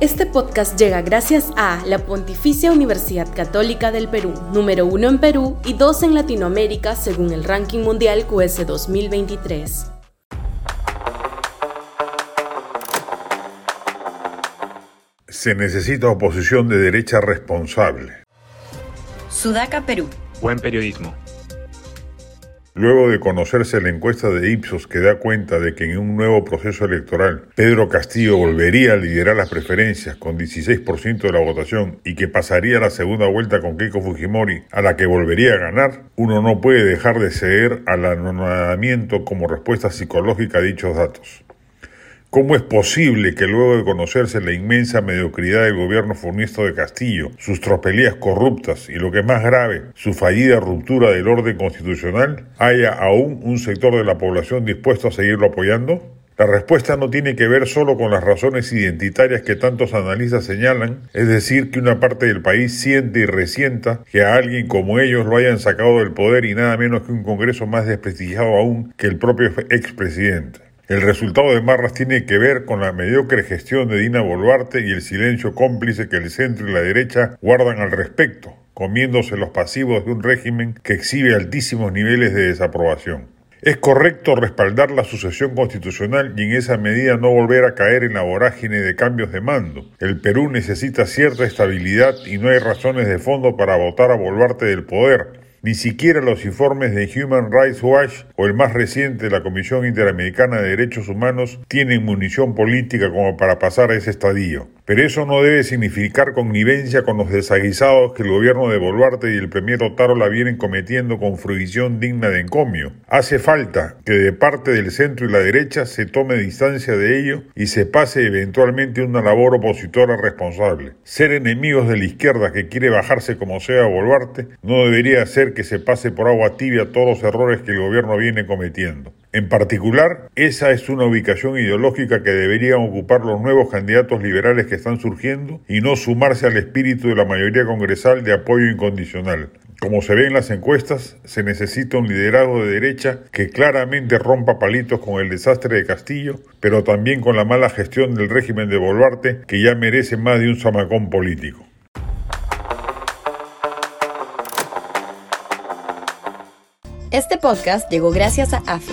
Este podcast llega gracias a la Pontificia Universidad Católica del Perú, número uno en Perú y dos en Latinoamérica según el ranking mundial QS 2023. Se necesita oposición de derecha responsable. Sudaca, Perú. Buen periodismo. Luego de conocerse la encuesta de Ipsos que da cuenta de que en un nuevo proceso electoral Pedro Castillo volvería a liderar las preferencias con 16% de la votación y que pasaría la segunda vuelta con Keiko Fujimori a la que volvería a ganar, uno no puede dejar de ceder al anonadamiento como respuesta psicológica a dichos datos. ¿Cómo es posible que luego de conocerse la inmensa mediocridad del gobierno funesto de Castillo, sus tropelías corruptas y lo que es más grave, su fallida ruptura del orden constitucional, haya aún un sector de la población dispuesto a seguirlo apoyando? La respuesta no tiene que ver solo con las razones identitarias que tantos analistas señalan, es decir, que una parte del país siente y resienta que a alguien como ellos lo hayan sacado del poder y nada menos que un Congreso más desprestigiado aún que el propio expresidente. El resultado de Marras tiene que ver con la mediocre gestión de Dina Boluarte y el silencio cómplice que el centro y la derecha guardan al respecto, comiéndose los pasivos de un régimen que exhibe altísimos niveles de desaprobación. Es correcto respaldar la sucesión constitucional y en esa medida no volver a caer en la vorágine de cambios de mando. El Perú necesita cierta estabilidad y no hay razones de fondo para votar a Boluarte del poder, ni siquiera los informes de Human Rights Watch o el más reciente de la Comisión Interamericana de Derechos Humanos tienen munición política como para pasar a ese estadio. Pero eso no debe significar connivencia con los desaguisados que el gobierno de Boluarte y el premier la vienen cometiendo con fruición digna de encomio. Hace falta que de parte del centro y la derecha se tome distancia de ello y se pase eventualmente una labor opositora responsable. Ser enemigos de la izquierda que quiere bajarse como sea a Boluarte no debería hacer que se pase por agua tibia todos los errores que el gobierno viene cometiendo. En particular, esa es una ubicación ideológica que deberían ocupar los nuevos candidatos liberales que están surgiendo y no sumarse al espíritu de la mayoría congresal de apoyo incondicional. Como se ve en las encuestas, se necesita un liderazgo de derecha que claramente rompa palitos con el desastre de Castillo, pero también con la mala gestión del régimen de Boluarte, que ya merece más de un zamacón político. Este podcast llegó gracias a AFE,